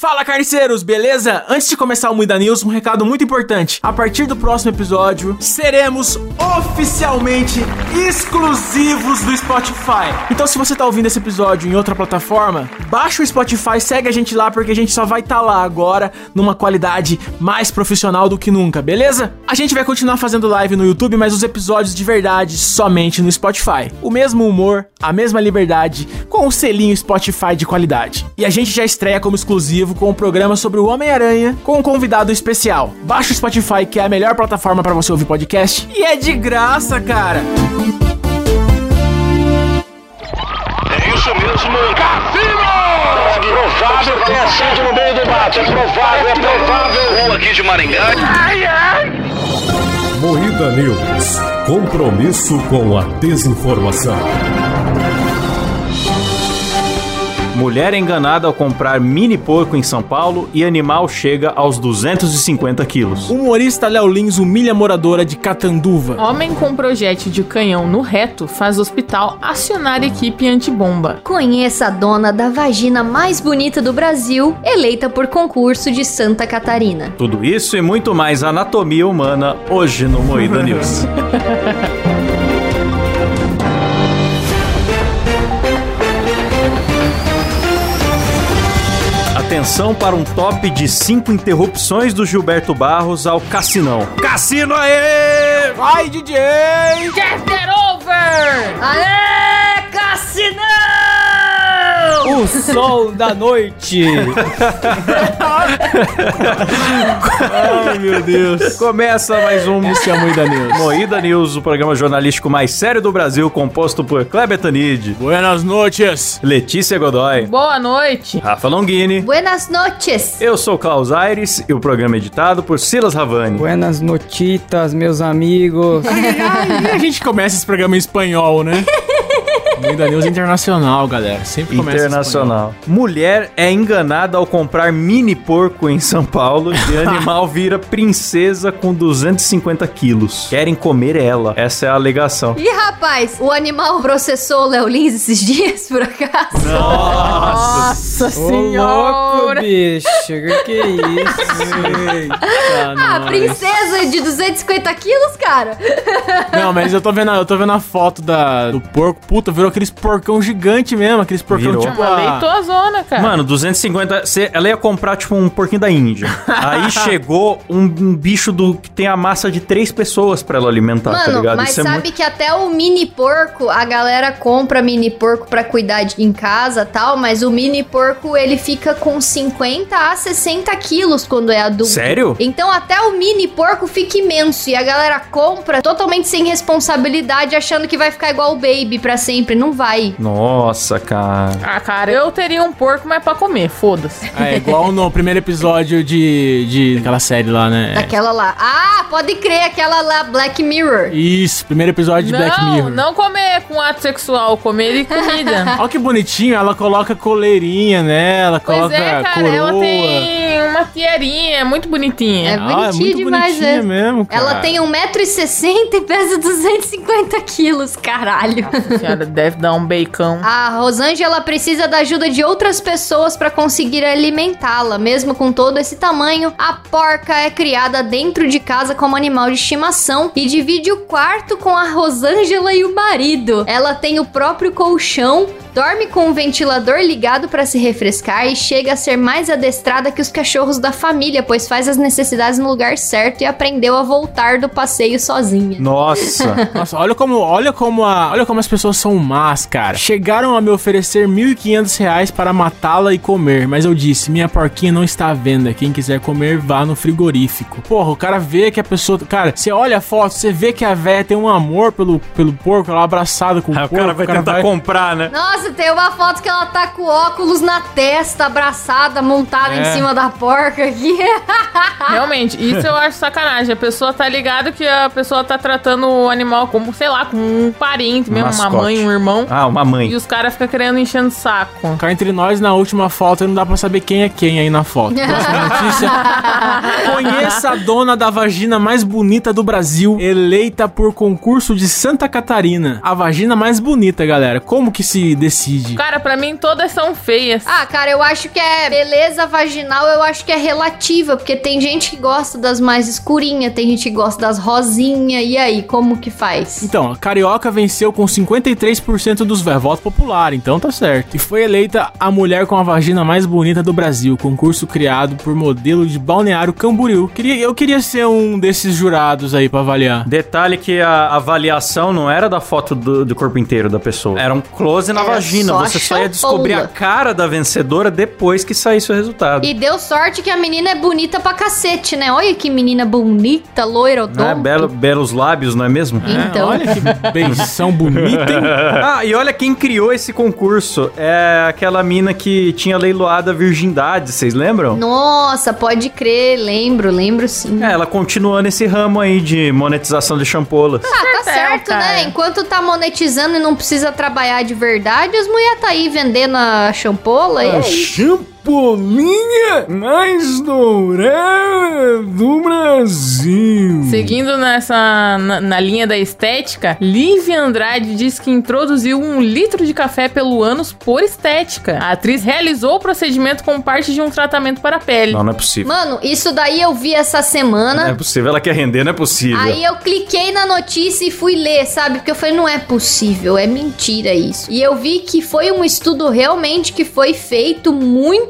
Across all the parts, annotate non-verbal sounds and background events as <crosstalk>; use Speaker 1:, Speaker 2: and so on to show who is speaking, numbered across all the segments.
Speaker 1: Fala carniceiros, beleza? Antes de começar o Muida News, um recado muito importante. A partir do próximo episódio, seremos oficialmente exclusivos do Spotify. Então se você tá ouvindo esse episódio em outra plataforma, baixa o Spotify, segue a gente lá porque a gente só vai estar tá lá agora numa qualidade mais profissional do que nunca, beleza? A gente vai continuar fazendo live no YouTube, mas os episódios de verdade somente no Spotify. O mesmo humor, a mesma liberdade, com o selinho Spotify de qualidade. E a gente já estreia como exclusivo com um programa sobre o Homem-Aranha com um convidado especial. Baixa o Spotify, que é a melhor plataforma para você ouvir podcast. E é de graça, cara!
Speaker 2: É isso mesmo, Cassino! É provável que tenha sido no meio do mato. É provável, é provável. Rua aqui de Maringá. Ai, ai!
Speaker 3: Moída News. Compromisso com a desinformação.
Speaker 4: Mulher enganada ao comprar mini porco em São Paulo e animal chega aos 250 quilos.
Speaker 1: Humorista Léo Lins humilha moradora de Catanduva.
Speaker 5: Homem com projétil de canhão no reto faz hospital acionar equipe antibomba.
Speaker 6: Conheça a dona da vagina mais bonita do Brasil, eleita por concurso de Santa Catarina.
Speaker 4: Tudo isso e muito mais anatomia humana hoje no Moída News. <laughs> Atenção para um top de 5 interrupções do Gilberto Barros ao Cassinão. Cassino aê!
Speaker 1: Vai, DJ!
Speaker 5: Get over!
Speaker 6: Aê, Cassinão!
Speaker 1: O sol da noite! <laughs>
Speaker 4: Ai, meu Deus. Começa mais um
Speaker 1: Esse é a Moída News.
Speaker 4: Moída News, o programa jornalístico mais sério do Brasil, composto por Kleber Tanid,
Speaker 1: Buenas noches!
Speaker 4: Letícia Godoy,
Speaker 5: Boa noite!
Speaker 4: Rafa Longini.
Speaker 6: Buenas noches!
Speaker 4: Eu sou Klaus Aires e o programa é editado por Silas Ravani.
Speaker 7: Buenas notitas, meus amigos.
Speaker 1: E a gente começa esse programa em espanhol, né? <laughs> Moída News internacional, galera. Sempre começa em
Speaker 4: Internacional. Mulher é enganada ao comprar mini porco em São Paulo e <laughs> animal vira princesa com 250 quilos. Querem comer ela. Essa é a alegação.
Speaker 6: Ih, rapaz, o animal processou o Léo Lins esses dias, por acaso?
Speaker 5: Nossa
Speaker 7: Ô,
Speaker 5: senhora!
Speaker 7: louco, bicho. Que que é isso? <laughs>
Speaker 1: Eita,
Speaker 6: Ah,
Speaker 1: nós.
Speaker 6: princesa de 250 quilos, cara?
Speaker 1: Não, mas eu tô vendo, a- eu tô vendo a foto da, do porco. Puta, virou aqueles porcão gigante mesmo. Aqueles porcão
Speaker 4: Virou.
Speaker 1: tipo.
Speaker 5: Uma
Speaker 1: a-
Speaker 5: leitosona, cara.
Speaker 4: Mano, 250. cê- ela ia comprar, tipo, um porquinho da Índia. Aí <laughs> chegou um, um bicho do que tem a massa de três pessoas pra ela alimentar, tá
Speaker 6: Mano,
Speaker 4: ligado?
Speaker 6: mas
Speaker 4: Isso é
Speaker 6: sabe
Speaker 4: muito-
Speaker 6: que até o mini porco, a galera compra mini porco pra cuidar de- em casa tal, mas o mini porco ele fica com 50 a 60 quilos quando é adulto.
Speaker 4: Sério?
Speaker 6: Então até o mini porco fica imenso e a galera compra totalmente sem responsabilidade, achando que vai ficar igual o baby pra sempre. Não vai.
Speaker 4: Nossa, cara.
Speaker 5: Ah, cara, eu teria um porco, mas pra comer, foda-se.
Speaker 1: É igual no primeiro episódio de, de aquela série lá, né?
Speaker 6: Daquela lá. Ah, pode crer, aquela lá, Black Mirror.
Speaker 1: Isso, primeiro episódio de Black
Speaker 5: não,
Speaker 1: Mirror.
Speaker 5: não comer com ato sexual, comer de comida. <laughs>
Speaker 1: Olha que bonitinho, ela coloca coleirinha nela,
Speaker 5: pois
Speaker 1: coloca
Speaker 5: é, cara,
Speaker 1: coroa.
Speaker 5: ela tem uma tiarinha, é muito bonitinha.
Speaker 6: É
Speaker 1: Ah, é muito
Speaker 6: demais,
Speaker 1: bonitinha
Speaker 6: né?
Speaker 1: mesmo, cara.
Speaker 6: Ela tem 1,60m e pesa 250 quilos, caralho.
Speaker 5: A senhora deve dar um bacon.
Speaker 6: A Rosângela precisa da ajuda de outras pessoas para conseguir alimentá-la. Mesmo com todo esse tamanho, a porca é criada dentro de casa como animal de estimação e divide o quarto com a Rosângela e o marido. Ela tem o próprio colchão, dorme com o ventilador ligado para se refrescar e chega a ser mais adestrada que os cachorros da família, pois faz as necessidades no lugar certo e aprendeu a voltar do passeio sozinha.
Speaker 4: Nossa. <laughs>
Speaker 1: Nossa, olha como, olha como a, olha como as pessoas são más, cara. Chegaram a me oferecer 1.500 reais para matá-la e comer, mas eu disse, minha porquinha não está à venda. Quem quiser comer, vá no frigorífico. Porra, o cara vê que a pessoa, cara, você olha a foto, você vê que a véia tem um amor pelo, pelo porco, ela abraçada com o
Speaker 4: o
Speaker 1: porco.
Speaker 4: cara vai tentar comprar, né?
Speaker 6: Nossa, tem uma foto que ela tá com óculos na testa, abraçada, montada
Speaker 1: É.
Speaker 6: em cima da porca aqui. <laughs>
Speaker 5: Realmente, isso eu acho sacanagem. A pessoa tá ligado que a pessoa tá tratando o animal como, sei lá, como um parente mesmo, uma
Speaker 4: Mascote.
Speaker 5: mãe, um irmão.
Speaker 4: Ah, uma mãe.
Speaker 5: E os caras ficam querendo enchendo o saco.
Speaker 1: Cá entre nós, na última foto, não dá pra saber quem é quem aí na foto. <laughs> Próxima notícia. Conheça a dona da vagina mais bonita do Brasil, eleita por concurso de Santa Catarina. A vagina mais bonita, galera. Como que se decide.
Speaker 5: Cara, pra mim todas são feias.
Speaker 6: Ah, cara, eu acho que é beleza vaginal, eu acho que é relativa, porque tem gente que gosta das mais escurinhas, tem gente que gosta das rosinhas, e aí, como que faz?
Speaker 1: Então, a Carioca venceu com 53% dos votos voto popular, então tá certo. E foi eleita a mulher com a vagina mais bonita do Brasil, concurso criado por modelo de Balneário Camboriú. Queria, eu queria ser um desses jurados aí pra avaliar.
Speaker 4: Detalhe que a avaliação não era da foto do, do corpo inteiro da pessoa. Era um close na
Speaker 6: Era
Speaker 4: vagina.
Speaker 6: só a
Speaker 4: Você só ia descobrir a cara da vencedora depois que saísse o resultado.
Speaker 6: E deu sorte que a menina é bonita pra cacete, né? Olha que menina bonita, loira,
Speaker 4: Né?
Speaker 6: odonto.
Speaker 4: Belo, belos lábios, não é mesmo?
Speaker 6: Então.
Speaker 1: Olha que benção bonita, hein? <laughs>
Speaker 4: Ah, e olha quem criou esse concurso. É aquela mina que tinha leiloado a virgindade, vocês lembram?
Speaker 6: Nossa, pode crer, lembro, lembro sim.
Speaker 4: É, ela continua nesse ramo aí de monetização de champolas.
Speaker 6: Ah, tá
Speaker 5: certo,
Speaker 6: né? Enquanto tá monetizando e não precisa trabalhar de verdade, as mulheres tá aí vendendo a champola e é isso.
Speaker 1: Champolinha mais dourada do Brasil.
Speaker 5: Seguindo nessa na, na linha da estética, Lívia Andrade diz que introduziu um litro de café pelo ânus por estética. A atriz realizou o procedimento como parte de um tratamento para a pele.
Speaker 4: Não, não é possível.
Speaker 6: Mano, isso daí eu vi essa
Speaker 4: Não
Speaker 6: semana.
Speaker 4: é possível, ela quer render, não é possível.
Speaker 6: Aí eu cliquei na notícia e fui ler, sabe? Porque eu falei, não é possível, é mentira isso. E eu vi que foi um estudo realmente que foi feito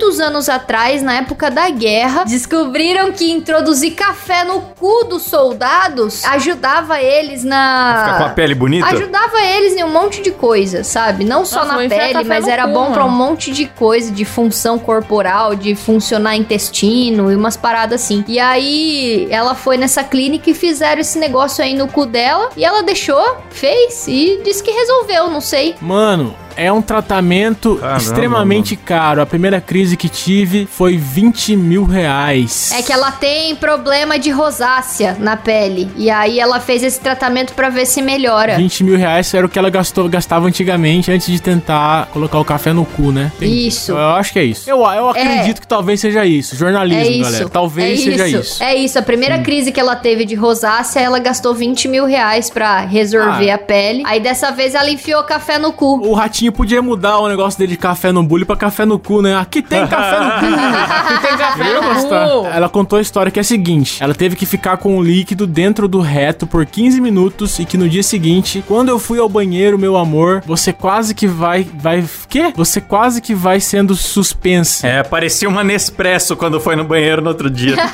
Speaker 6: muitos anos atrás, na época da guerra. Descobriram que introduzir café no cu dos soldados ajudava eles na.
Speaker 4: Ficar com a pele bonita?
Speaker 6: Ajudava eles em um monte de coisa, sabe? Não só
Speaker 5: Nossa,
Speaker 6: na pele, mas era
Speaker 5: cu,
Speaker 6: bom pra um monte de coisa, de função corporal, de funcionar intestino e umas paradas assim. E aí ela foi nessa clínica e fizeram esse negócio aí no cu dela e ela deixou, fez e disse que resolveu, não sei.
Speaker 1: Mano, é um tratamento
Speaker 4: Caramba,
Speaker 1: extremamente caro. A primeira crise que tive foi 20 mil reais.
Speaker 6: É que ela tem problema de rosácea na pele e aí ela fez esse tratamento pra ver se melhora.
Speaker 1: 20 mil reais era o que ela gastou, gastava antigamente antes de tentar colocar o café no cu, né?
Speaker 6: Isso.
Speaker 1: Eu acho que é isso. Eu, eu acredito que talvez seja isso. Jornalismo,
Speaker 6: É isso.
Speaker 1: galera. Talvez
Speaker 6: é
Speaker 1: seja
Speaker 6: isso.
Speaker 1: isso.
Speaker 6: É isso. A primeira crise que ela teve de rosácea, ela gastou 20 mil reais pra resolver
Speaker 1: Ah.
Speaker 6: a pele. Aí dessa vez ela enfiou café no cu.
Speaker 1: O ratinho podia mudar o negócio dele de café no bullying pra café no cu, né? Aqui tem café no cu. <laughs>
Speaker 5: Aqui tem café no cu.
Speaker 1: Ela contou a história que é a seguinte: ela teve que ficar com o líquido dentro do reto por 15 minutos e que no dia seguinte, quando eu fui ao banheiro, meu amor, você quase que vai. Vai. Quê? Você quase que vai sendo suspensa.
Speaker 4: É, parecia uma Nespresso quando foi no banheiro no outro dia. <laughs>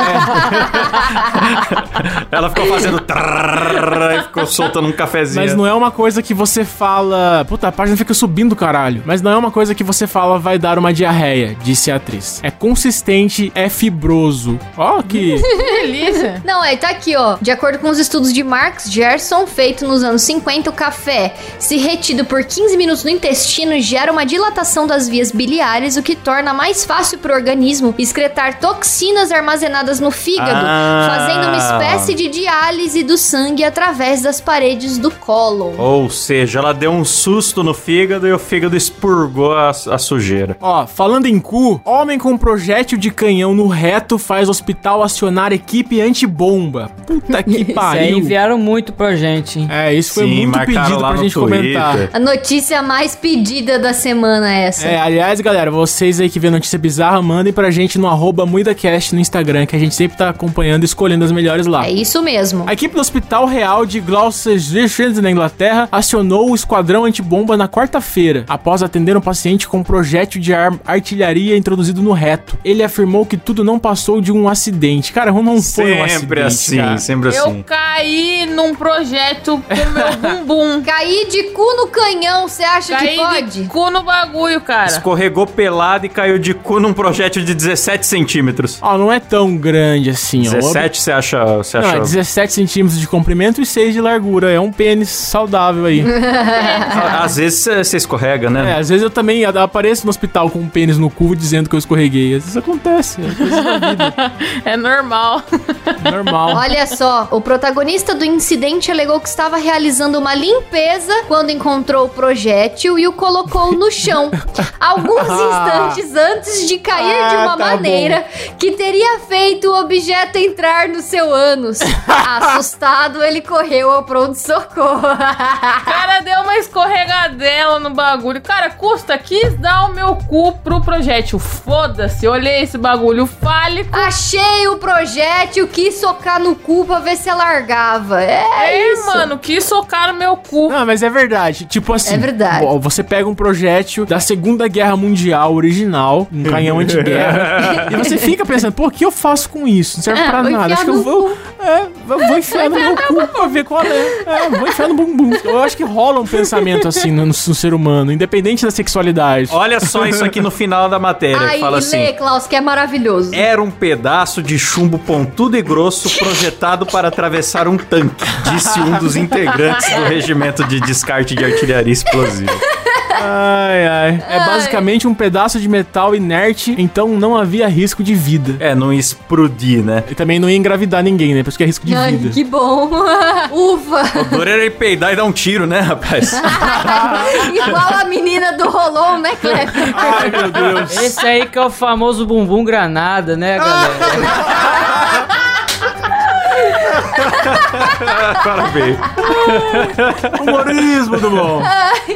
Speaker 4: ela ficou fazendo trrr, e ficou soltando um cafezinho.
Speaker 1: Mas não é uma coisa que você fala. Puta, a página fica subindo, caralho. Mas não é uma coisa que você fala vai dar uma diarreia, disse a atriz. É consistente, é fibroso. Ó, que. <laughs>
Speaker 5: Que <laughs> delícia.
Speaker 6: Não, é, tá aqui, ó. De acordo com os estudos de Marx Gerson, feito nos anos 50, o café, se retido por 15 minutos no intestino, gera uma dilatação das vias biliares, o que torna mais fácil pro organismo excretar toxinas armazenadas no fígado,
Speaker 4: Ah.
Speaker 6: fazendo uma espécie de diálise do sangue através das paredes do cólon.
Speaker 4: Ou seja, ela deu um susto no fígado e o fígado expurgou a, a sujeira.
Speaker 1: Ó, falando em cu, homem com projétil de canhão no reto faz hospital acionar equipe antibomba. Puta que <laughs>
Speaker 7: Isso aí
Speaker 1: pariu.
Speaker 7: enviaram muito pra gente, hein?
Speaker 1: É, isso foi
Speaker 4: Sim,
Speaker 1: muito
Speaker 4: marcaram
Speaker 1: pedido
Speaker 4: lá
Speaker 1: pra gente
Speaker 4: Twitter.
Speaker 1: comentar.
Speaker 6: A notícia mais pedida da semana é essa.
Speaker 1: É, aliás, galera, vocês aí que vê notícia bizarra, mandem pra gente no arroba MuidaCast no Instagram, que a gente sempre tá acompanhando e escolhendo as melhores lá.
Speaker 6: É isso mesmo.
Speaker 1: A equipe do Hospital Real de Gloucestershire, na Inglaterra, acionou o esquadrão antibomba na quarta-feira, após atender um paciente com um projétil de ar- artilharia introduzido no reto. Ele afirmou que tudo não passou de um acidente. Cara, não foi um acidente.
Speaker 4: Sempre assim,
Speaker 1: cara.
Speaker 4: sempre
Speaker 5: Eu
Speaker 4: assim.
Speaker 5: caí num projeto com meu bumbum. <laughs>
Speaker 6: Cair de cu no canhão, você acha que
Speaker 5: Caí
Speaker 6: pode?
Speaker 5: de cu no bagulho, cara.
Speaker 4: Escorregou pelado e caiu de cu num projétil de 17 centímetros.
Speaker 1: Ó, não é tão grande assim, ó.
Speaker 4: 17 você acha, você
Speaker 1: Não,
Speaker 4: acha
Speaker 1: é 17 centímetros de comprimento e 6 de largura. É um pênis saudável aí. <laughs>
Speaker 4: Às vezes você escorrega,
Speaker 1: É,
Speaker 4: né?
Speaker 1: às vezes eu também apareço no hospital com um pênis no cu dizendo que eu escorreguei. Às vezes acontece. coisas da vida. <laughs>
Speaker 5: É normal.
Speaker 1: Normal.
Speaker 6: Olha só, o protagonista do incidente alegou que estava realizando uma limpeza quando encontrou o projétil e o colocou no chão. <laughs> Alguns instantes antes de cair de
Speaker 1: Ah,
Speaker 6: uma
Speaker 1: tá
Speaker 6: maneira que teria feito o objeto entrar no seu ânus. <laughs> Assustado, ele correu ao pronto-socorro.
Speaker 5: Cara uma escorregadela no bagulho. Cara, custa, quis dar o meu cu pro projétil. Foda-se, olhei esse bagulho fálico.
Speaker 6: Achei o projétil, quis socar no cu pra ver se largava. É,
Speaker 5: É,
Speaker 6: isso.
Speaker 5: mano, quis socar no meu cu.
Speaker 1: Não, mas é verdade. Tipo assim.
Speaker 6: É verdade.
Speaker 1: Você pega um projétil da Segunda Guerra Mundial original, um canhão <laughs> anti-guerra, e você fica pensando, pô, o que eu faço com isso? Não serve
Speaker 6: É,
Speaker 1: pra nada. Acho que eu vou. É, eu vou enfiar no meu cu pra ver qual é. É, vou enfiar no bumbum. Eu acho que rola um pensamento assim no, no ser humano, independente da sexualidade.
Speaker 4: Olha só isso aqui no final da matéria.
Speaker 6: Aí,
Speaker 4: fala
Speaker 6: lê,
Speaker 4: assim.
Speaker 6: Klaus, que é maravilhoso.
Speaker 4: Era um pedaço de chumbo pontudo e grosso projetado para atravessar um tanque, disse um dos integrantes do regimento de descarte de artilharia explosiva.
Speaker 1: Ai, ai. É basicamente um pedaço de metal inerte, então não havia risco de vida.
Speaker 4: É, não explodir, né?
Speaker 1: E também não ia engravidar ninguém, né? Por isso que é risco de
Speaker 6: Ai,
Speaker 1: vida.
Speaker 6: que bom. <laughs> Ufa.
Speaker 4: O dor era ele peidar e dar um tiro, né, rapaz? <laughs>
Speaker 6: Igual a menina do Rolon, né, Kleber?
Speaker 1: Ai, meu Deus.
Speaker 7: Esse aí que é o famoso bumbum granada, né, galera? <laughs> <laughs>
Speaker 4: Parabéns.
Speaker 1: Humorismo do bom.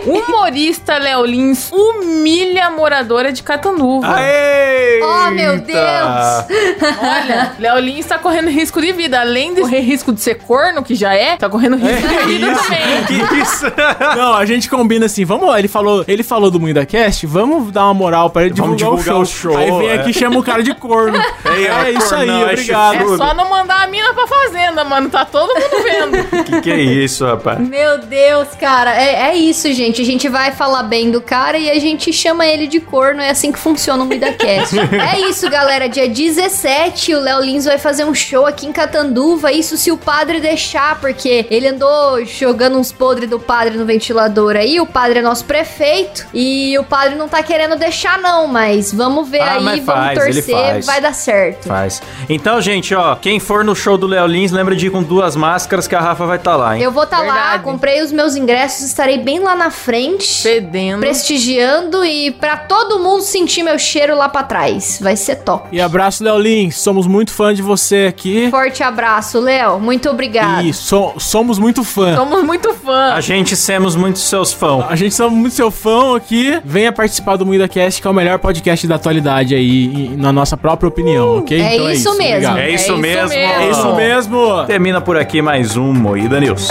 Speaker 5: Humorista Léo Lins humilha moradora de Catanduva.
Speaker 4: Aê!
Speaker 6: Oh, meu Deus.
Speaker 5: Olha, Léo Lins tá correndo risco de vida. Além de correr risco de ser corno, que já é, tá correndo risco de vida também.
Speaker 4: Que isso? <laughs>
Speaker 1: Não, a gente combina assim, vamos, ele falou, ele falou do Muida Cast, vamos dar uma moral pra ele
Speaker 4: Vamos
Speaker 1: divulgar,
Speaker 4: divulgar
Speaker 1: o
Speaker 4: o
Speaker 1: show. Aí vem
Speaker 4: é.
Speaker 1: aqui e chama o cara de corno. <laughs>
Speaker 4: Ó,
Speaker 1: é isso aí,
Speaker 4: cornão, é
Speaker 1: obrigado.
Speaker 5: É só não mandar a mina pra fazenda, mano. Tá todo mundo vendo. <laughs>
Speaker 4: Que que é isso, rapaz?
Speaker 6: Meu Deus, cara. É, é isso, gente. A gente vai falar bem do cara e a gente chama ele de corno. É assim que funciona o MidaCast. <laughs> é isso, galera. Dia 17, o Léo Lins vai fazer um show aqui em Catanduva. Isso se o padre deixar, porque ele andou jogando uns podres do padre no ventilador aí. O padre é nosso prefeito e o padre não tá querendo deixar, não. Mas vamos ver
Speaker 4: Ah,
Speaker 6: aí,
Speaker 4: mas
Speaker 6: vamos
Speaker 4: faz, ele
Speaker 6: torcer.
Speaker 4: faz.
Speaker 6: Vai dar certo.
Speaker 4: Faz. Então, gente, ó, quem for no show do Léo Lins, lembra de ir com duas máscaras que a Rafa vai estar lá, hein?
Speaker 6: Eu vou estar lá,
Speaker 5: Verdade.
Speaker 6: comprei os meus ingressos, estarei bem lá na frente.
Speaker 5: Fedendo.
Speaker 6: prestigiando e pra todo mundo sentir meu cheiro lá pra trás. Vai ser top.
Speaker 1: E abraço, Léo Lins. Somos muito fã de você aqui.
Speaker 6: Forte abraço, Léo. Muito obrigado.
Speaker 1: E so- somos muito fã.
Speaker 5: Somos muito fã.
Speaker 4: A gente somos muito seus fãs.
Speaker 1: A gente somos muito seu fã aqui. Venha participar do Muida Cast, que é o melhor podcast da atualidade aí, e- na nossa própria opinião, ok?
Speaker 6: é isso mesmo.
Speaker 1: obrigado.
Speaker 4: É isso,
Speaker 5: isso
Speaker 4: mesmo.
Speaker 5: mesmo.
Speaker 1: É isso mesmo.
Speaker 4: Termina por aqui mais um Moída News.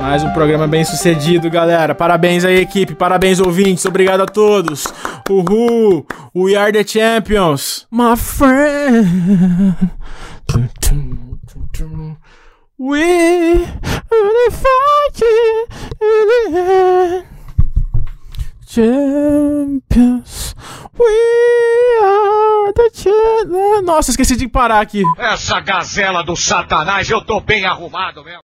Speaker 1: Mais um programa bem sucedido, galera. Parabéns aí, equipe. Parabéns, ouvintes. Obrigado a todos. Uhul. We are the champions. My friend. We are fighting in the end. Champions. We are the champions. Nossa, esqueci de parar aqui.
Speaker 8: Essa gazela do satanás, eu tô bem arrumado mesmo.